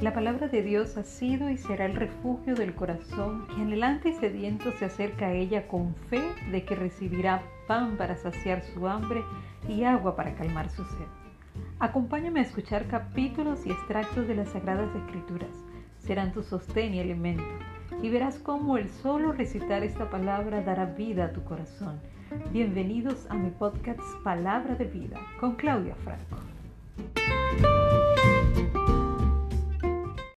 La palabra de Dios ha sido y será el refugio del corazón que anhelante y sediento se acerca a ella con fe de que recibirá pan para saciar su hambre y agua para calmar su sed. Acompáñame a escuchar capítulos y extractos de las Sagradas Escrituras. Serán tu sostén y alimento. Y verás cómo el solo recitar esta palabra dará vida a tu corazón. Bienvenidos a mi podcast Palabra de Vida con Claudia Franco.